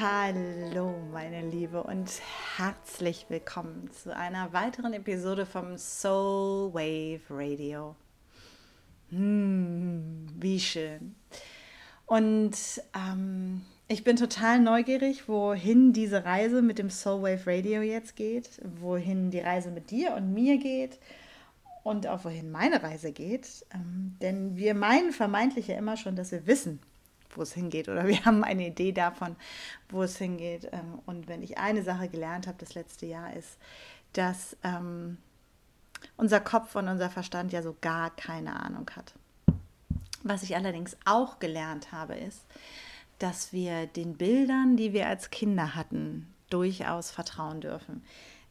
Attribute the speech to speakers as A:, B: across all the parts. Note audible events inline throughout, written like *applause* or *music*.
A: Hallo, meine Liebe, und herzlich willkommen zu einer weiteren Episode vom Soul Wave Radio. Hm, wie schön. Und ähm, ich bin total neugierig, wohin diese Reise mit dem Soul Wave Radio jetzt geht, wohin die Reise mit dir und mir geht und auch wohin meine Reise geht. Ähm, denn wir meinen vermeintlich ja immer schon, dass wir wissen, wo es hingeht oder *laughs* wir haben eine Idee davon, wo es hingeht. Ähm, und wenn ich eine Sache gelernt habe das letzte Jahr ist, dass ähm, unser Kopf und unser Verstand ja so gar keine Ahnung hat. Was ich allerdings auch gelernt habe, ist, dass wir den Bildern, die wir als Kinder hatten, durchaus vertrauen dürfen.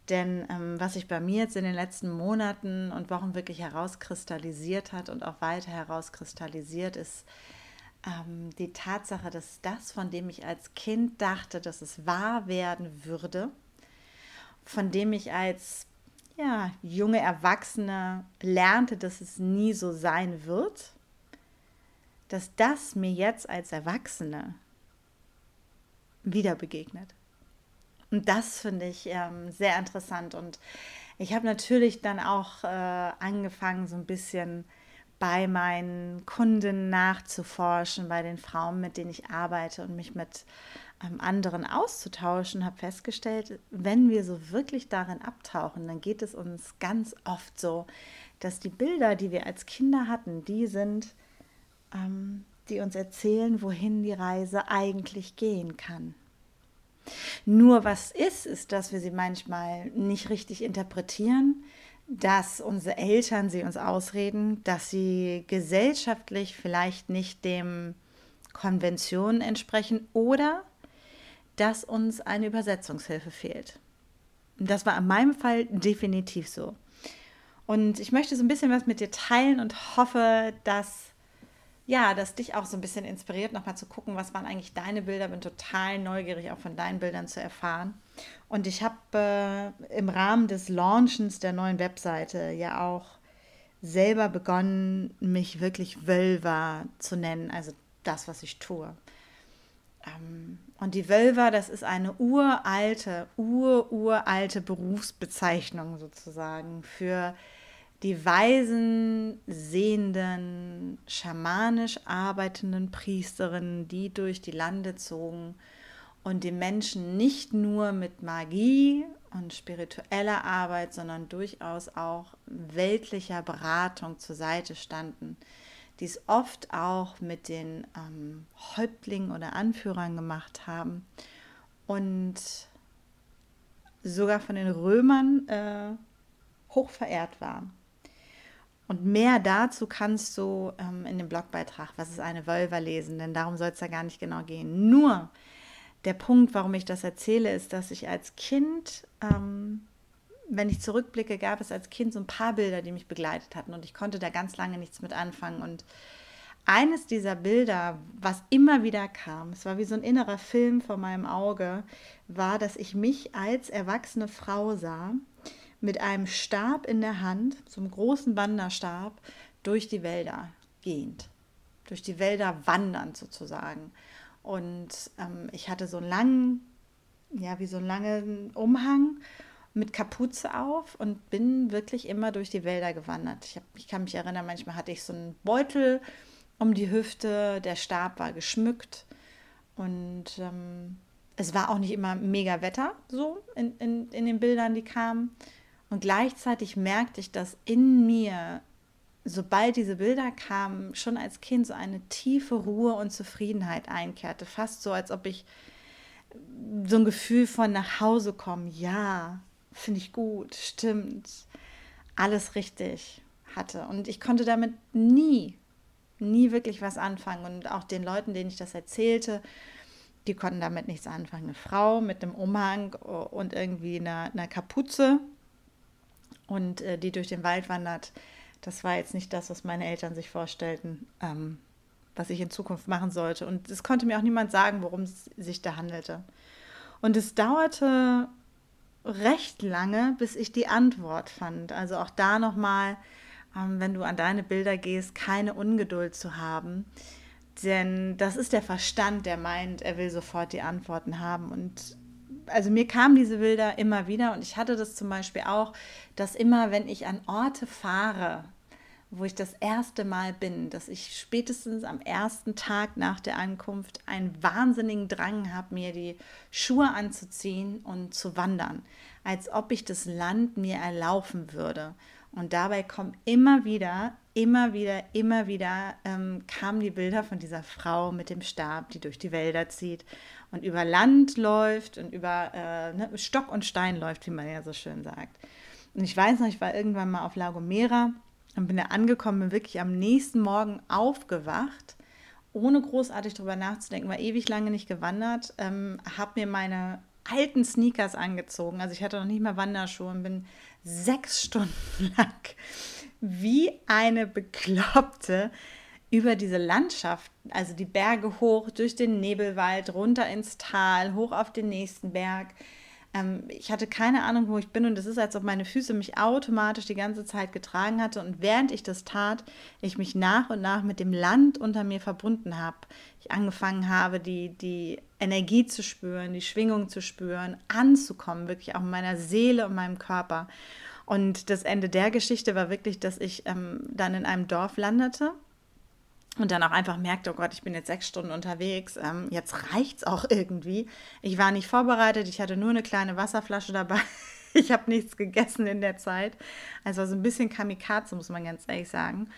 A: Denn ähm, was sich bei mir jetzt in den letzten Monaten und Wochen wirklich herauskristallisiert hat und auch weiter herauskristallisiert, ist ähm, die Tatsache, dass das, von dem ich als Kind dachte, dass es wahr werden würde, von dem ich als ja, junge Erwachsene lernte, dass es nie so sein wird, dass das mir jetzt als Erwachsene wieder begegnet. Und das finde ich ähm, sehr interessant. Und ich habe natürlich dann auch äh, angefangen, so ein bisschen bei meinen Kunden nachzuforschen, bei den Frauen, mit denen ich arbeite und mich mit ähm, anderen auszutauschen, habe festgestellt, wenn wir so wirklich darin abtauchen, dann geht es uns ganz oft so, dass die Bilder, die wir als Kinder hatten, die sind, ähm, die uns erzählen, wohin die Reise eigentlich gehen kann. Nur was ist, ist, dass wir sie manchmal nicht richtig interpretieren, dass unsere Eltern sie uns ausreden, dass sie gesellschaftlich vielleicht nicht dem Konventionen entsprechen oder dass uns eine Übersetzungshilfe fehlt. Das war in meinem Fall definitiv so. Und ich möchte so ein bisschen was mit dir teilen und hoffe, dass ja, das dich auch so ein bisschen inspiriert, nochmal zu gucken, was waren eigentlich deine Bilder. Bin total neugierig, auch von deinen Bildern zu erfahren. Und ich habe äh, im Rahmen des Launchens der neuen Webseite ja auch selber begonnen, mich wirklich Wölver zu nennen, also das, was ich tue. Ähm, und die Wölver, das ist eine uralte, ururalte Berufsbezeichnung sozusagen für die weisen, sehenden, schamanisch arbeitenden Priesterinnen, die durch die Lande zogen und den Menschen nicht nur mit Magie und spiritueller Arbeit, sondern durchaus auch weltlicher Beratung zur Seite standen, die es oft auch mit den ähm, Häuptlingen oder Anführern gemacht haben und sogar von den Römern äh, hoch verehrt waren. Und mehr dazu kannst du ähm, in dem Blogbeitrag, was ist eine Wölver, lesen, denn darum soll es ja gar nicht genau gehen. Nur der Punkt, warum ich das erzähle, ist, dass ich als Kind, ähm, wenn ich zurückblicke, gab es als Kind so ein paar Bilder, die mich begleitet hatten und ich konnte da ganz lange nichts mit anfangen. Und eines dieser Bilder, was immer wieder kam, es war wie so ein innerer Film vor meinem Auge, war, dass ich mich als erwachsene Frau sah mit einem Stab in der Hand, so einem großen Wanderstab, durch die Wälder gehend, durch die Wälder wandernd sozusagen. Und ähm, ich hatte so einen langen, ja, wie so einen langen Umhang mit Kapuze auf und bin wirklich immer durch die Wälder gewandert. Ich, hab, ich kann mich erinnern, manchmal hatte ich so einen Beutel um die Hüfte, der Stab war geschmückt und ähm, es war auch nicht immer mega Wetter so in, in, in den Bildern, die kamen. Und gleichzeitig merkte ich, dass in mir, sobald diese Bilder kamen, schon als Kind so eine tiefe Ruhe und Zufriedenheit einkehrte. Fast so, als ob ich so ein Gefühl von nach Hause kommen, ja, finde ich gut, stimmt, alles richtig hatte. Und ich konnte damit nie, nie wirklich was anfangen. Und auch den Leuten, denen ich das erzählte, die konnten damit nichts anfangen. Eine Frau mit einem Umhang und irgendwie einer, einer Kapuze und äh, die durch den Wald wandert. Das war jetzt nicht das, was meine Eltern sich vorstellten, ähm, was ich in Zukunft machen sollte. Und es konnte mir auch niemand sagen, worum es sich da handelte. Und es dauerte recht lange, bis ich die Antwort fand. Also auch da nochmal, ähm, wenn du an deine Bilder gehst, keine Ungeduld zu haben. Denn das ist der Verstand, der meint, er will sofort die Antworten haben. Und also mir kamen diese Bilder immer wieder und ich hatte das zum Beispiel auch, dass immer, wenn ich an Orte fahre, wo ich das erste Mal bin, dass ich spätestens am ersten Tag nach der Ankunft einen wahnsinnigen Drang habe, mir die Schuhe anzuziehen und zu wandern, als ob ich das Land mir erlaufen würde. Und dabei kommen immer wieder, immer wieder, immer wieder ähm, kamen die Bilder von dieser Frau mit dem Stab, die durch die Wälder zieht und über Land läuft und über äh, ne, Stock und Stein läuft, wie man ja so schön sagt. Und ich weiß noch, ich war irgendwann mal auf La Gomera und bin da angekommen, bin wirklich am nächsten Morgen aufgewacht, ohne großartig drüber nachzudenken, war ewig lange nicht gewandert, ähm, habe mir meine alten Sneakers angezogen, also ich hatte noch nicht mal Wanderschuhe und bin sechs *laughs* Stunden lang wie eine Bekloppte über diese Landschaft, also die Berge hoch, durch den Nebelwald, runter ins Tal, hoch auf den nächsten Berg. Ähm, ich hatte keine Ahnung, wo ich bin und es ist, als ob meine Füße mich automatisch die ganze Zeit getragen hatte und während ich das tat, ich mich nach und nach mit dem Land unter mir verbunden habe. Ich angefangen habe, die, die Energie zu spüren, die Schwingung zu spüren, anzukommen, wirklich auch in meiner Seele und meinem Körper. Und das Ende der Geschichte war wirklich, dass ich ähm, dann in einem Dorf landete und dann auch einfach merkte, oh Gott, ich bin jetzt sechs Stunden unterwegs, ähm, jetzt es auch irgendwie. Ich war nicht vorbereitet, ich hatte nur eine kleine Wasserflasche dabei. *laughs* ich habe nichts gegessen in der Zeit. Also so ein bisschen Kamikaze, muss man ganz ehrlich sagen.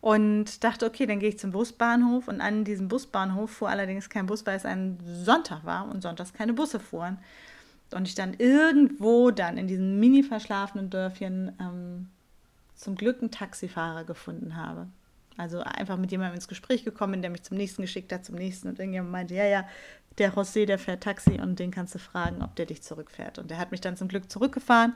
A: Und dachte, okay, dann gehe ich zum Busbahnhof. Und an diesem Busbahnhof fuhr allerdings kein Bus, weil es ein Sonntag war und sonntags keine Busse fuhren. Und ich dann irgendwo dann in diesem mini verschlafenen Dörfchen ähm, zum Glück einen Taxifahrer gefunden habe. Also einfach mit jemandem ins Gespräch gekommen, der mich zum nächsten geschickt hat, zum nächsten. Und irgendjemand meinte, ja, ja, der José, der fährt Taxi und den kannst du fragen, ob der dich zurückfährt. Und der hat mich dann zum Glück zurückgefahren.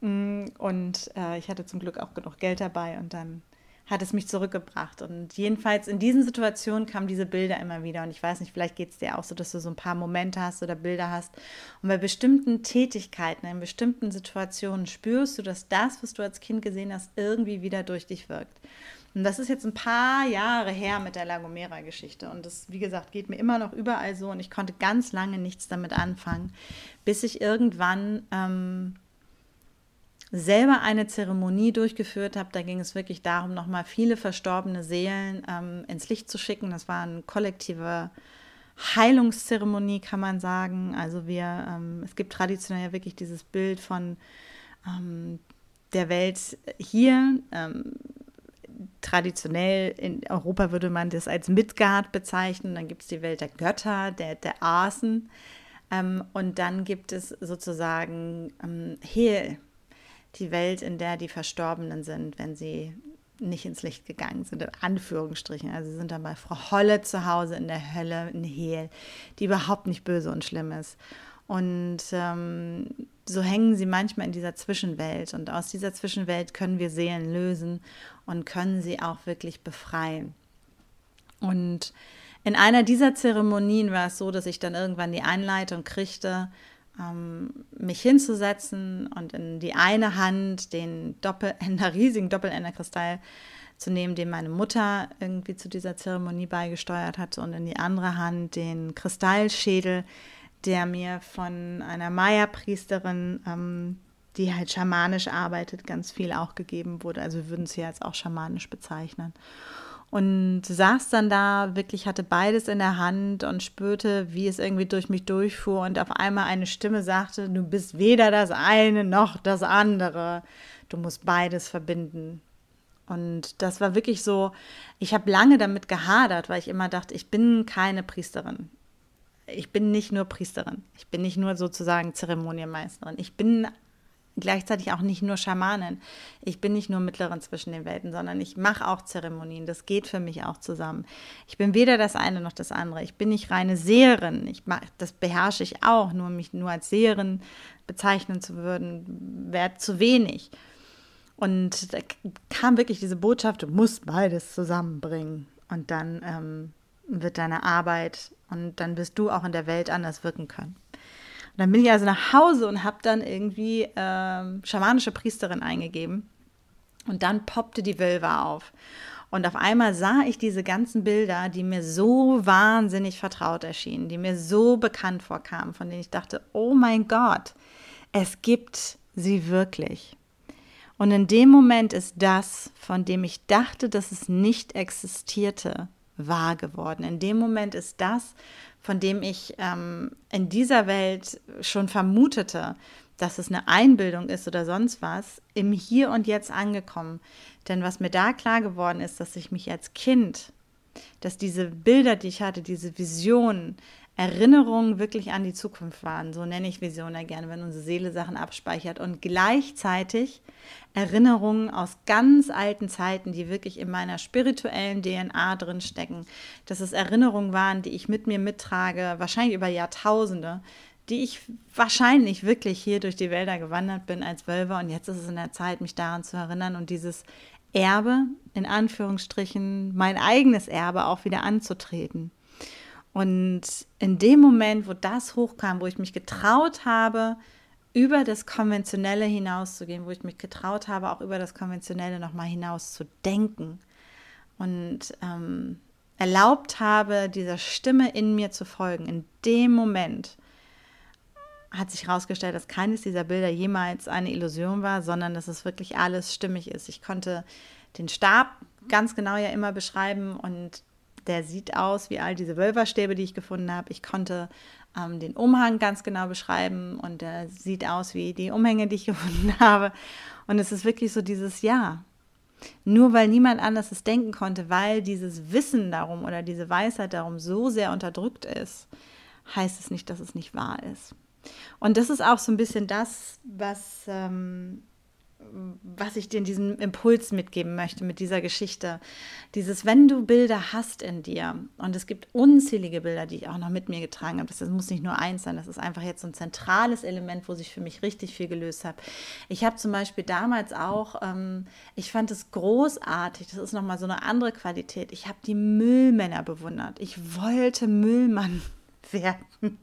A: Mm, und äh, ich hatte zum Glück auch genug Geld dabei und dann hat es mich zurückgebracht. Und jedenfalls in diesen Situationen kamen diese Bilder immer wieder. Und ich weiß nicht, vielleicht geht es dir auch so, dass du so ein paar Momente hast oder Bilder hast. Und bei bestimmten Tätigkeiten, in bestimmten Situationen spürst du, dass das, was du als Kind gesehen hast, irgendwie wieder durch dich wirkt. Und das ist jetzt ein paar Jahre her mit der Lagomera-Geschichte. Und das, wie gesagt, geht mir immer noch überall so. Und ich konnte ganz lange nichts damit anfangen, bis ich irgendwann ähm, selber eine Zeremonie durchgeführt habe. Da ging es wirklich darum, nochmal viele verstorbene Seelen ähm, ins Licht zu schicken. Das war eine kollektive Heilungszeremonie, kann man sagen. Also wir, ähm, es gibt traditionell ja wirklich dieses Bild von ähm, der Welt hier ähm, traditionell in Europa würde man das als Midgard bezeichnen. Dann gibt es die Welt der Götter, der, der Asen. Ähm, und dann gibt es sozusagen ähm, Hel, die Welt, in der die Verstorbenen sind, wenn sie nicht ins Licht gegangen sind, in Anführungsstrichen. Also sie sind dann bei Frau Holle zu Hause in der Hölle, in Hel, die überhaupt nicht böse und schlimm ist. Und ähm, so hängen sie manchmal in dieser Zwischenwelt. Und aus dieser Zwischenwelt können wir Seelen lösen und können sie auch wirklich befreien. Und in einer dieser Zeremonien war es so, dass ich dann irgendwann die Einleitung kriegte, mich hinzusetzen und in die eine Hand den Doppelender, *laughs* riesigen Doppelender-Kristall zu nehmen, den meine Mutter irgendwie zu dieser Zeremonie beigesteuert hatte, und in die andere Hand den Kristallschädel, der mir von einer Maya-Priesterin, ähm, die halt schamanisch arbeitet, ganz viel auch gegeben wurde. Also würden sie jetzt auch schamanisch bezeichnen. Und saß dann da, wirklich hatte beides in der Hand und spürte, wie es irgendwie durch mich durchfuhr und auf einmal eine Stimme sagte, du bist weder das eine noch das andere. Du musst beides verbinden. Und das war wirklich so, ich habe lange damit gehadert, weil ich immer dachte, ich bin keine Priesterin ich bin nicht nur Priesterin, ich bin nicht nur sozusagen Zeremonienmeisterin, ich bin gleichzeitig auch nicht nur Schamanin. Ich bin nicht nur Mittlerin zwischen den Welten, sondern ich mache auch Zeremonien. Das geht für mich auch zusammen. Ich bin weder das eine noch das andere. Ich bin nicht reine Seherin. Ich mach, das beherrsche ich auch. Nur mich nur als Seherin bezeichnen zu würden, wäre zu wenig. Und da kam wirklich diese Botschaft, du musst beides zusammenbringen. Und dann ähm, wird deine Arbeit und dann wirst du auch in der Welt anders wirken können. Und dann bin ich also nach Hause und habe dann irgendwie ähm, schamanische Priesterin eingegeben. Und dann poppte die Wilva auf. Und auf einmal sah ich diese ganzen Bilder, die mir so wahnsinnig vertraut erschienen, die mir so bekannt vorkamen, von denen ich dachte, oh mein Gott, es gibt sie wirklich. Und in dem Moment ist das, von dem ich dachte, dass es nicht existierte, wahr geworden. In dem Moment ist das, von dem ich ähm, in dieser Welt schon vermutete, dass es eine Einbildung ist oder sonst was, im Hier und Jetzt angekommen. Denn was mir da klar geworden ist, dass ich mich als Kind, dass diese Bilder, die ich hatte, diese Visionen, Erinnerungen wirklich an die Zukunft waren. So nenne ich Visionen ja gerne, wenn unsere Seele Sachen abspeichert. Und gleichzeitig Erinnerungen aus ganz alten Zeiten, die wirklich in meiner spirituellen DNA drin stecken. Dass es Erinnerungen waren, die ich mit mir mittrage, wahrscheinlich über Jahrtausende, die ich wahrscheinlich wirklich hier durch die Wälder gewandert bin als Wölver. Und jetzt ist es in der Zeit, mich daran zu erinnern und dieses Erbe, in Anführungsstrichen, mein eigenes Erbe auch wieder anzutreten. Und in dem Moment, wo das hochkam, wo ich mich getraut habe, über das Konventionelle hinauszugehen, wo ich mich getraut habe, auch über das Konventionelle nochmal hinaus zu denken und ähm, erlaubt habe, dieser Stimme in mir zu folgen, in dem Moment hat sich herausgestellt, dass keines dieser Bilder jemals eine Illusion war, sondern dass es wirklich alles stimmig ist. Ich konnte den Stab ganz genau ja immer beschreiben und der sieht aus wie all diese Wölferstäbe, die ich gefunden habe. Ich konnte ähm, den Umhang ganz genau beschreiben und der sieht aus wie die Umhänge, die ich *laughs* gefunden habe. Und es ist wirklich so dieses Ja. Nur weil niemand anders es denken konnte, weil dieses Wissen darum oder diese Weisheit darum so sehr unterdrückt ist, heißt es nicht, dass es nicht wahr ist. Und das ist auch so ein bisschen das, was ähm, was ich dir in diesem Impuls mitgeben möchte mit dieser Geschichte. Dieses, wenn du Bilder hast in dir, und es gibt unzählige Bilder, die ich auch noch mit mir getragen habe, das muss nicht nur eins sein, das ist einfach jetzt so ein zentrales Element, wo sich für mich richtig viel gelöst hat. Ich habe zum Beispiel damals auch, ähm, ich fand es großartig, das ist nochmal so eine andere Qualität, ich habe die Müllmänner bewundert. Ich wollte Müllmann *laughs* werden.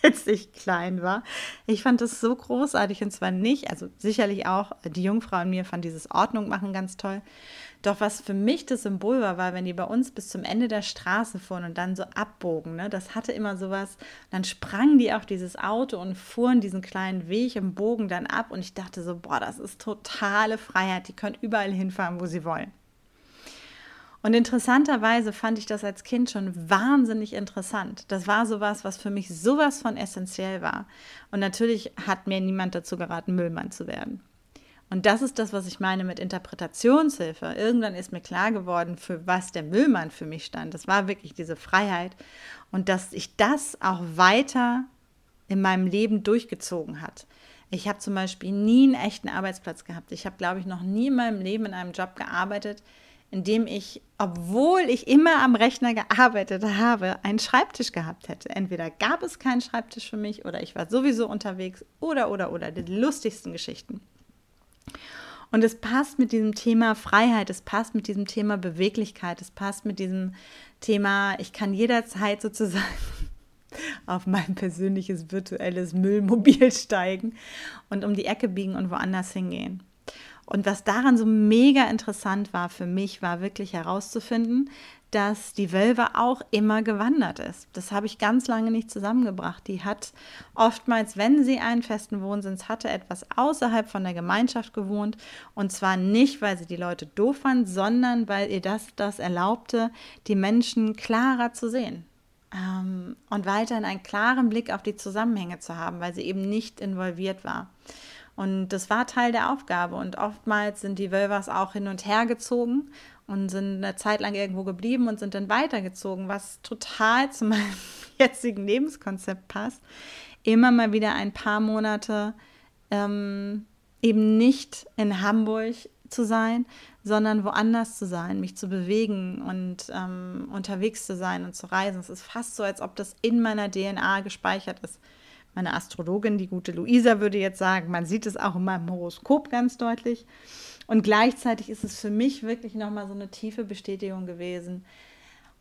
A: *laughs* als ich klein war. Ich fand das so großartig und zwar nicht, also sicherlich auch die Jungfrau in mir fand dieses Ordnung machen ganz toll. Doch was für mich das Symbol war, war, wenn die bei uns bis zum Ende der Straße fuhren und dann so abbogen, ne, das hatte immer sowas. Dann sprangen die auf dieses Auto und fuhren diesen kleinen Weg im Bogen dann ab und ich dachte so, boah, das ist totale Freiheit. Die können überall hinfahren, wo sie wollen. Und interessanterweise fand ich das als Kind schon wahnsinnig interessant. Das war sowas, was für mich sowas von essentiell war. Und natürlich hat mir niemand dazu geraten, Müllmann zu werden. Und das ist das, was ich meine mit Interpretationshilfe. Irgendwann ist mir klar geworden, für was der Müllmann für mich stand. Das war wirklich diese Freiheit und dass ich das auch weiter in meinem Leben durchgezogen hat. Ich habe zum Beispiel nie einen echten Arbeitsplatz gehabt. Ich habe, glaube ich, noch nie in meinem Leben in einem Job gearbeitet, in dem ich, obwohl ich immer am Rechner gearbeitet habe, einen Schreibtisch gehabt hätte. Entweder gab es keinen Schreibtisch für mich oder ich war sowieso unterwegs oder, oder, oder, die lustigsten Geschichten. Und es passt mit diesem Thema Freiheit, es passt mit diesem Thema Beweglichkeit, es passt mit diesem Thema, ich kann jederzeit sozusagen *laughs* auf mein persönliches virtuelles Müllmobil *laughs* steigen und um die Ecke biegen und woanders hingehen. Und was daran so mega interessant war für mich, war wirklich herauszufinden, dass die Wölve auch immer gewandert ist. Das habe ich ganz lange nicht zusammengebracht. Die hat oftmals, wenn sie einen festen Wohnsitz hatte, etwas außerhalb von der Gemeinschaft gewohnt. Und zwar nicht, weil sie die Leute doof fand, sondern weil ihr das, das erlaubte, die Menschen klarer zu sehen. Ähm, und weiterhin einen klaren Blick auf die Zusammenhänge zu haben, weil sie eben nicht involviert war. Und das war Teil der Aufgabe. Und oftmals sind die Wölvers auch hin und her gezogen und sind eine Zeit lang irgendwo geblieben und sind dann weitergezogen, was total zu meinem *laughs* jetzigen Lebenskonzept passt. Immer mal wieder ein paar Monate ähm, eben nicht in Hamburg zu sein, sondern woanders zu sein, mich zu bewegen und ähm, unterwegs zu sein und zu reisen. Es ist fast so, als ob das in meiner DNA gespeichert ist. Meine Astrologin, die gute Luisa, würde jetzt sagen, man sieht es auch in meinem Horoskop ganz deutlich. Und gleichzeitig ist es für mich wirklich nochmal so eine tiefe Bestätigung gewesen.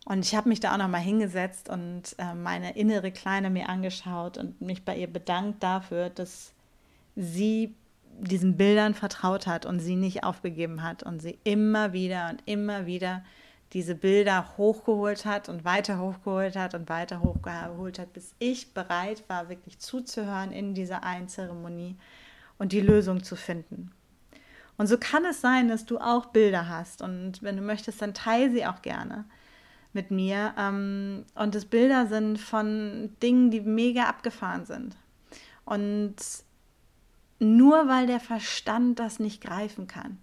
A: Und ich habe mich da auch nochmal hingesetzt und äh, meine innere Kleine mir angeschaut und mich bei ihr bedankt dafür, dass sie diesen Bildern vertraut hat und sie nicht aufgegeben hat und sie immer wieder und immer wieder diese Bilder hochgeholt hat und weiter hochgeholt hat und weiter hochgeholt hat, bis ich bereit war, wirklich zuzuhören in dieser einen Zeremonie und die Lösung zu finden. Und so kann es sein, dass du auch Bilder hast und wenn du möchtest, dann teile sie auch gerne mit mir. Ähm, und das Bilder sind von Dingen, die mega abgefahren sind. Und nur weil der Verstand das nicht greifen kann,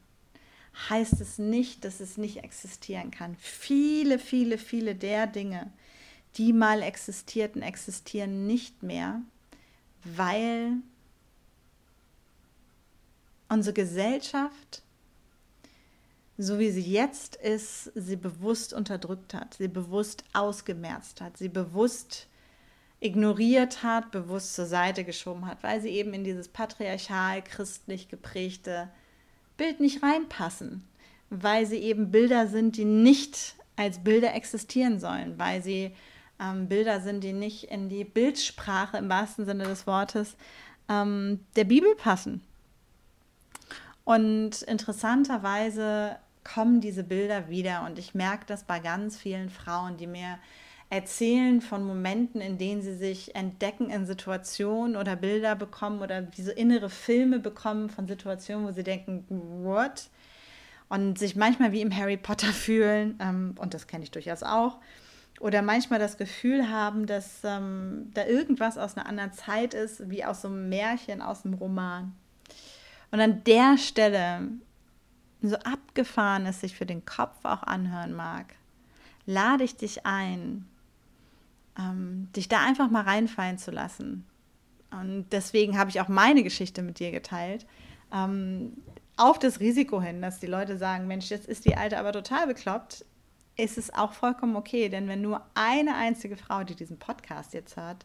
A: heißt es nicht, dass es nicht existieren kann. Viele, viele, viele der Dinge, die mal existierten, existieren nicht mehr, weil unsere Gesellschaft, so wie sie jetzt ist, sie bewusst unterdrückt hat, sie bewusst ausgemerzt hat, sie bewusst ignoriert hat, bewusst zur Seite geschoben hat, weil sie eben in dieses patriarchal christlich geprägte Bild nicht reinpassen, weil sie eben Bilder sind, die nicht als Bilder existieren sollen, weil sie ähm, Bilder sind, die nicht in die Bildsprache im wahrsten Sinne des Wortes ähm, der Bibel passen. Und interessanterweise kommen diese Bilder wieder und ich merke das bei ganz vielen Frauen, die mir erzählen von Momenten, in denen sie sich entdecken in Situationen oder Bilder bekommen oder diese innere Filme bekommen von Situationen, wo sie denken, what? Und sich manchmal wie im Harry Potter fühlen, ähm, und das kenne ich durchaus auch, oder manchmal das Gefühl haben, dass ähm, da irgendwas aus einer anderen Zeit ist, wie aus so einem Märchen, aus einem Roman. Und an der Stelle, so abgefahren es sich für den Kopf auch anhören mag, lade ich dich ein, ähm, dich da einfach mal reinfallen zu lassen. Und deswegen habe ich auch meine Geschichte mit dir geteilt. Ähm, auf das Risiko hin, dass die Leute sagen, Mensch, jetzt ist die Alte aber total bekloppt, ist es auch vollkommen okay. Denn wenn nur eine einzige Frau, die diesen Podcast jetzt hört,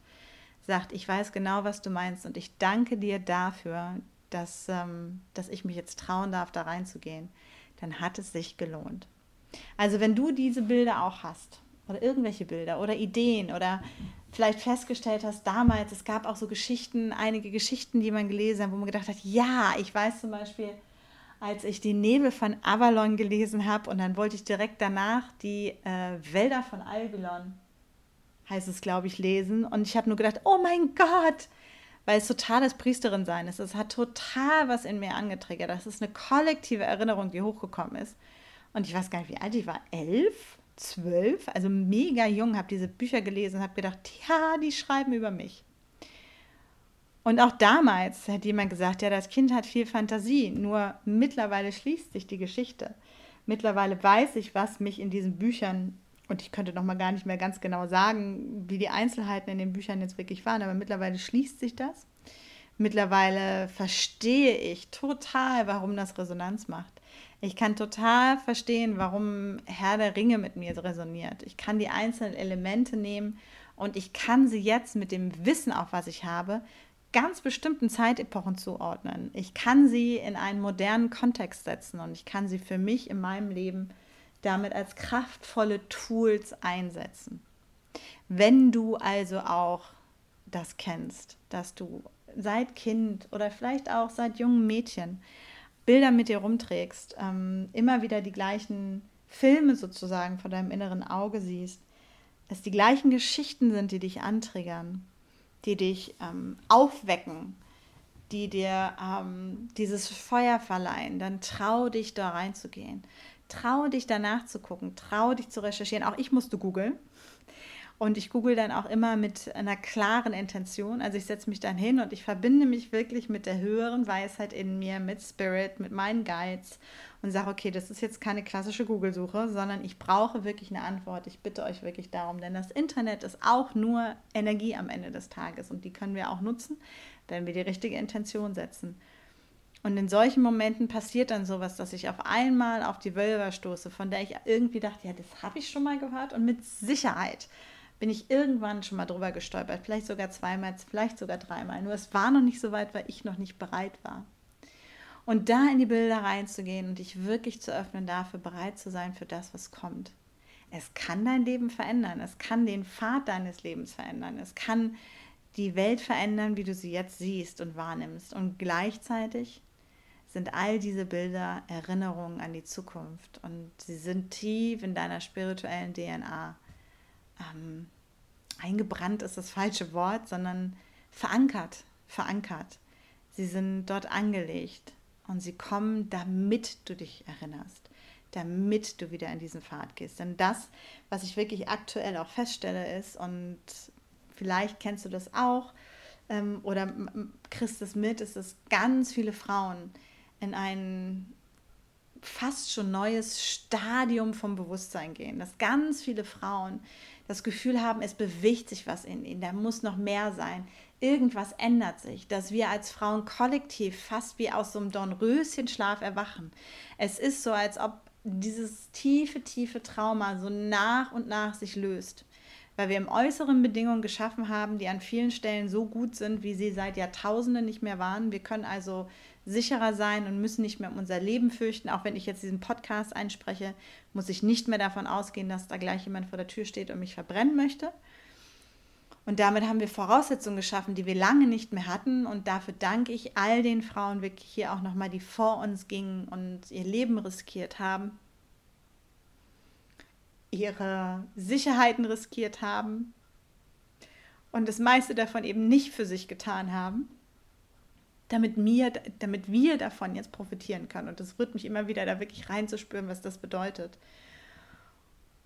A: sagt, ich weiß genau, was du meinst und ich danke dir dafür, dass, ähm, dass ich mich jetzt trauen darf, da reinzugehen, dann hat es sich gelohnt. Also wenn du diese Bilder auch hast, oder irgendwelche Bilder oder Ideen oder vielleicht festgestellt hast, damals, es gab auch so Geschichten, einige Geschichten, die man gelesen hat, wo man gedacht hat, ja, ich weiß zum Beispiel, als ich die Nebel von Avalon gelesen habe und dann wollte ich direkt danach die äh, Wälder von Albilon, heißt es, glaube ich, lesen. Und ich habe nur gedacht, oh mein Gott, weil es totales Priesterin sein ist. Es hat total was in mir angetriggert. Das ist eine kollektive Erinnerung, die hochgekommen ist. Und ich weiß gar nicht, wie alt ich war. Elf? Zwölf, also mega jung, habe diese Bücher gelesen und habe gedacht, ja, die schreiben über mich. Und auch damals hat jemand gesagt, ja, das Kind hat viel Fantasie, nur mittlerweile schließt sich die Geschichte. Mittlerweile weiß ich, was mich in diesen Büchern, und ich könnte noch mal gar nicht mehr ganz genau sagen, wie die Einzelheiten in den Büchern jetzt wirklich waren, aber mittlerweile schließt sich das. Mittlerweile verstehe ich total, warum das Resonanz macht. Ich kann total verstehen, warum Herr der Ringe mit mir resoniert. Ich kann die einzelnen Elemente nehmen und ich kann sie jetzt mit dem Wissen, auch was ich habe, ganz bestimmten Zeitepochen zuordnen. Ich kann sie in einen modernen Kontext setzen und ich kann sie für mich in meinem Leben damit als kraftvolle Tools einsetzen. Wenn du also auch das kennst, dass du seit Kind oder vielleicht auch seit jungen Mädchen Bilder mit dir rumträgst, ähm, immer wieder die gleichen Filme sozusagen vor deinem inneren Auge siehst, es die gleichen Geschichten sind, die dich antriggern, die dich ähm, aufwecken, die dir ähm, dieses Feuer verleihen, dann trau dich da reinzugehen. Trau dich danach zu gucken, trau dich zu recherchieren. Auch ich musste googeln. Und ich google dann auch immer mit einer klaren Intention. Also ich setze mich dann hin und ich verbinde mich wirklich mit der höheren Weisheit in mir, mit Spirit, mit meinen Guides und sage, okay, das ist jetzt keine klassische Google-Suche, sondern ich brauche wirklich eine Antwort. Ich bitte euch wirklich darum, denn das Internet ist auch nur Energie am Ende des Tages und die können wir auch nutzen, wenn wir die richtige Intention setzen. Und in solchen Momenten passiert dann sowas, dass ich auf einmal auf die Wölver stoße, von der ich irgendwie dachte, ja, das habe ich schon mal gehört und mit Sicherheit bin ich irgendwann schon mal drüber gestolpert, vielleicht sogar zweimal, vielleicht sogar dreimal. Nur es war noch nicht so weit, weil ich noch nicht bereit war. Und da in die Bilder reinzugehen und dich wirklich zu öffnen, dafür bereit zu sein für das, was kommt. Es kann dein Leben verändern, es kann den Pfad deines Lebens verändern, es kann die Welt verändern, wie du sie jetzt siehst und wahrnimmst. Und gleichzeitig sind all diese Bilder Erinnerungen an die Zukunft und sie sind tief in deiner spirituellen DNA. Ähm, eingebrannt ist das falsche Wort, sondern verankert, verankert. Sie sind dort angelegt und sie kommen, damit du dich erinnerst, damit du wieder in diesen Pfad gehst. Denn das, was ich wirklich aktuell auch feststelle, ist, und vielleicht kennst du das auch ähm, oder kriegst es mit, ist, dass ganz viele Frauen in ein fast schon neues Stadium vom Bewusstsein gehen, dass ganz viele Frauen das Gefühl haben, es bewegt sich was in ihnen, da muss noch mehr sein, irgendwas ändert sich, dass wir als Frauen kollektiv fast wie aus so einem Dornröschenschlaf erwachen. Es ist so, als ob dieses tiefe, tiefe Trauma so nach und nach sich löst, weil wir im Äußeren Bedingungen geschaffen haben, die an vielen Stellen so gut sind, wie sie seit Jahrtausenden nicht mehr waren. Wir können also sicherer sein und müssen nicht mehr um unser Leben fürchten. Auch wenn ich jetzt diesen Podcast einspreche, muss ich nicht mehr davon ausgehen, dass da gleich jemand vor der Tür steht und mich verbrennen möchte. Und damit haben wir Voraussetzungen geschaffen, die wir lange nicht mehr hatten. Und dafür danke ich all den Frauen wirklich hier auch nochmal, die vor uns gingen und ihr Leben riskiert haben, ihre Sicherheiten riskiert haben und das meiste davon eben nicht für sich getan haben damit, mir, damit wir davon jetzt profitieren können. Und das rührt mich immer wieder, da wirklich reinzuspüren, was das bedeutet.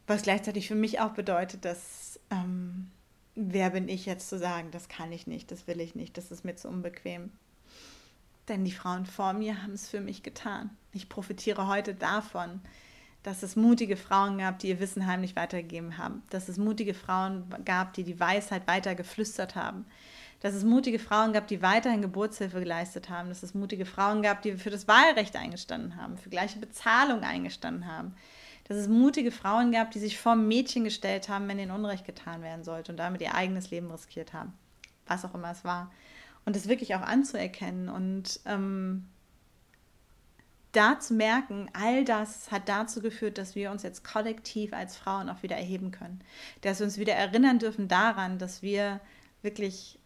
A: Was gleichzeitig für mich auch bedeutet, dass ähm, wer bin ich jetzt zu sagen, das kann ich nicht, das will ich nicht, das ist mir zu unbequem. Denn die Frauen vor mir haben es für mich getan. Ich profitiere heute davon, dass es mutige Frauen gab, die ihr Wissen heimlich weitergegeben haben, dass es mutige Frauen gab, die die Weisheit weiter geflüstert haben, dass es mutige Frauen gab, die weiterhin Geburtshilfe geleistet haben, dass es mutige Frauen gab, die für das Wahlrecht eingestanden haben, für gleiche Bezahlung eingestanden haben, dass es mutige Frauen gab, die sich vor Mädchen gestellt haben, wenn ihnen Unrecht getan werden sollte und damit ihr eigenes Leben riskiert haben, was auch immer es war. Und das wirklich auch anzuerkennen und ähm, da zu merken, all das hat dazu geführt, dass wir uns jetzt kollektiv als Frauen auch wieder erheben können. Dass wir uns wieder erinnern dürfen daran, dass wir wirklich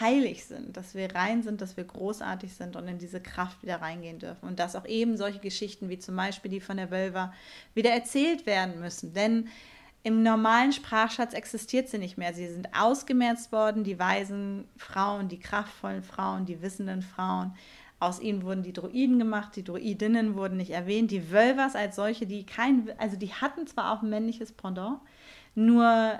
A: heilig sind, dass wir rein sind, dass wir großartig sind und in diese Kraft wieder reingehen dürfen. Und dass auch eben solche Geschichten wie zum Beispiel die von der Wölver wieder erzählt werden müssen. Denn im normalen Sprachschatz existiert sie nicht mehr. Sie sind ausgemerzt worden, die weisen Frauen, die kraftvollen Frauen, die wissenden Frauen. Aus ihnen wurden die Druiden gemacht, die Druidinnen wurden nicht erwähnt, die Wölvers als solche, die kein, also die hatten zwar auch ein männliches Pendant, nur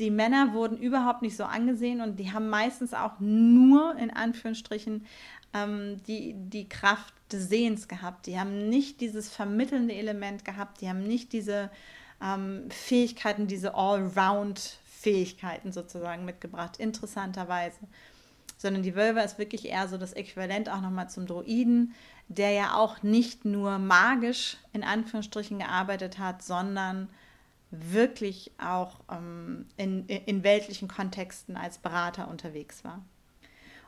A: die Männer wurden überhaupt nicht so angesehen und die haben meistens auch nur in Anführungsstrichen ähm, die, die Kraft des Sehens gehabt. Die haben nicht dieses vermittelnde Element gehabt, die haben nicht diese ähm, Fähigkeiten, diese Allround-Fähigkeiten sozusagen mitgebracht, interessanterweise. Sondern die Wölver ist wirklich eher so das Äquivalent auch nochmal zum Droiden, der ja auch nicht nur magisch in Anführungsstrichen gearbeitet hat, sondern wirklich auch ähm, in, in weltlichen Kontexten als Berater unterwegs war.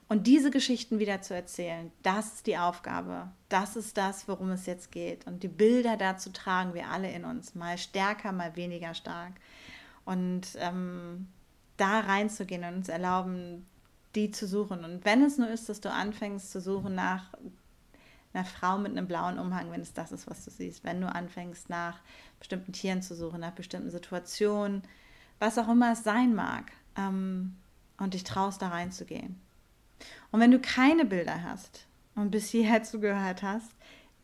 A: Und diese Geschichten wieder zu erzählen, das ist die Aufgabe. Das ist das, worum es jetzt geht. Und die Bilder dazu tragen wir alle in uns, mal stärker, mal weniger stark. Und ähm, da reinzugehen und uns erlauben, die zu suchen. Und wenn es nur ist, dass du anfängst zu suchen nach einer Frau mit einem blauen Umhang, wenn es das ist, was du siehst. Wenn du anfängst, nach bestimmten Tieren zu suchen, nach bestimmten Situationen, was auch immer es sein mag, ähm, und dich traust, da reinzugehen. Und wenn du keine Bilder hast und bis hierher zugehört hast,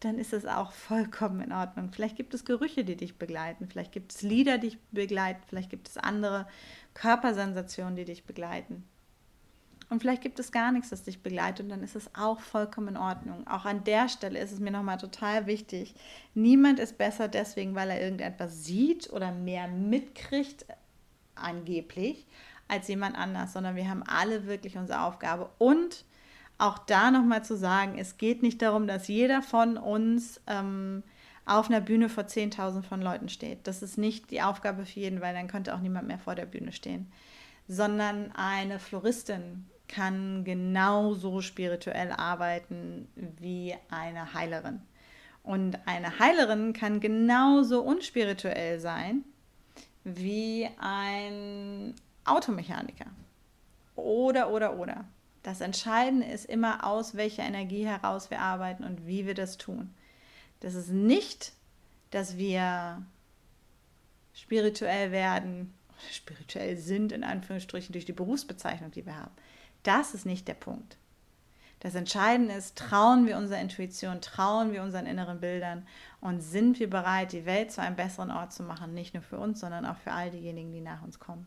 A: dann ist es auch vollkommen in Ordnung. Vielleicht gibt es Gerüche, die dich begleiten, vielleicht gibt es Lieder, die dich begleiten, vielleicht gibt es andere Körpersensationen, die dich begleiten. Und vielleicht gibt es gar nichts, das dich begleitet und dann ist es auch vollkommen in Ordnung. Auch an der Stelle ist es mir nochmal total wichtig. Niemand ist besser deswegen, weil er irgendetwas sieht oder mehr mitkriegt, angeblich, als jemand anders, sondern wir haben alle wirklich unsere Aufgabe. Und auch da nochmal zu sagen, es geht nicht darum, dass jeder von uns ähm, auf einer Bühne vor 10.000 von Leuten steht. Das ist nicht die Aufgabe für jeden, weil dann könnte auch niemand mehr vor der Bühne stehen. Sondern eine Floristin kann genauso spirituell arbeiten wie eine Heilerin. Und eine Heilerin kann genauso unspirituell sein wie ein Automechaniker. Oder, oder, oder. Das Entscheidende ist immer, aus welcher Energie heraus wir arbeiten und wie wir das tun. Das ist nicht, dass wir spirituell werden, spirituell sind, in Anführungsstrichen, durch die Berufsbezeichnung, die wir haben. Das ist nicht der Punkt. Das Entscheidende ist, trauen wir unserer Intuition, trauen wir unseren inneren Bildern und sind wir bereit, die Welt zu einem besseren Ort zu machen, nicht nur für uns, sondern auch für all diejenigen, die nach uns kommen.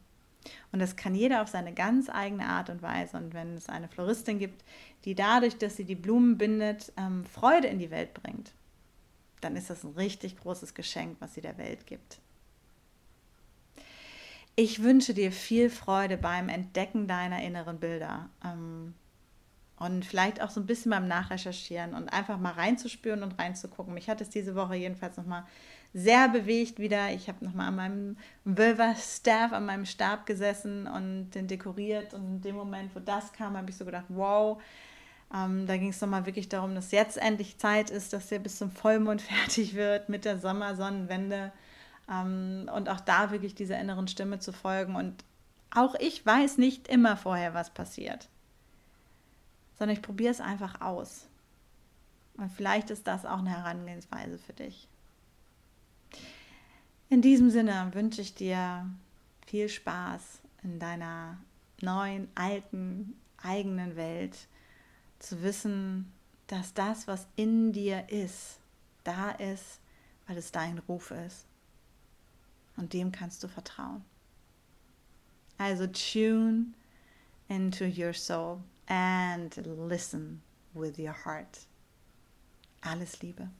A: Und das kann jeder auf seine ganz eigene Art und Weise. Und wenn es eine Floristin gibt, die dadurch, dass sie die Blumen bindet, ähm, Freude in die Welt bringt, dann ist das ein richtig großes Geschenk, was sie der Welt gibt. Ich wünsche dir viel Freude beim Entdecken deiner inneren Bilder. Ähm, und vielleicht auch so ein bisschen beim Nachrecherchieren und einfach mal reinzuspüren und reinzugucken. Mich hat es diese Woche jedenfalls nochmal sehr bewegt wieder. Ich habe nochmal an meinem Vulva-Staff, an meinem Stab gesessen und den dekoriert. Und in dem Moment, wo das kam, habe ich so gedacht, wow, ähm, da ging es nochmal wirklich darum, dass jetzt endlich Zeit ist, dass er bis zum Vollmond *laughs* fertig wird mit der Sommersonnenwende. Ähm, und auch da wirklich dieser inneren Stimme zu folgen. Und auch ich weiß nicht immer vorher, was passiert sondern ich probiere es einfach aus. Und vielleicht ist das auch eine Herangehensweise für dich. In diesem Sinne wünsche ich dir viel Spaß in deiner neuen, alten, eigenen Welt, zu wissen, dass das, was in dir ist, da ist, weil es dein Ruf ist. Und dem kannst du vertrauen. Also tune into your soul and listen with your heart. Alles Liebe.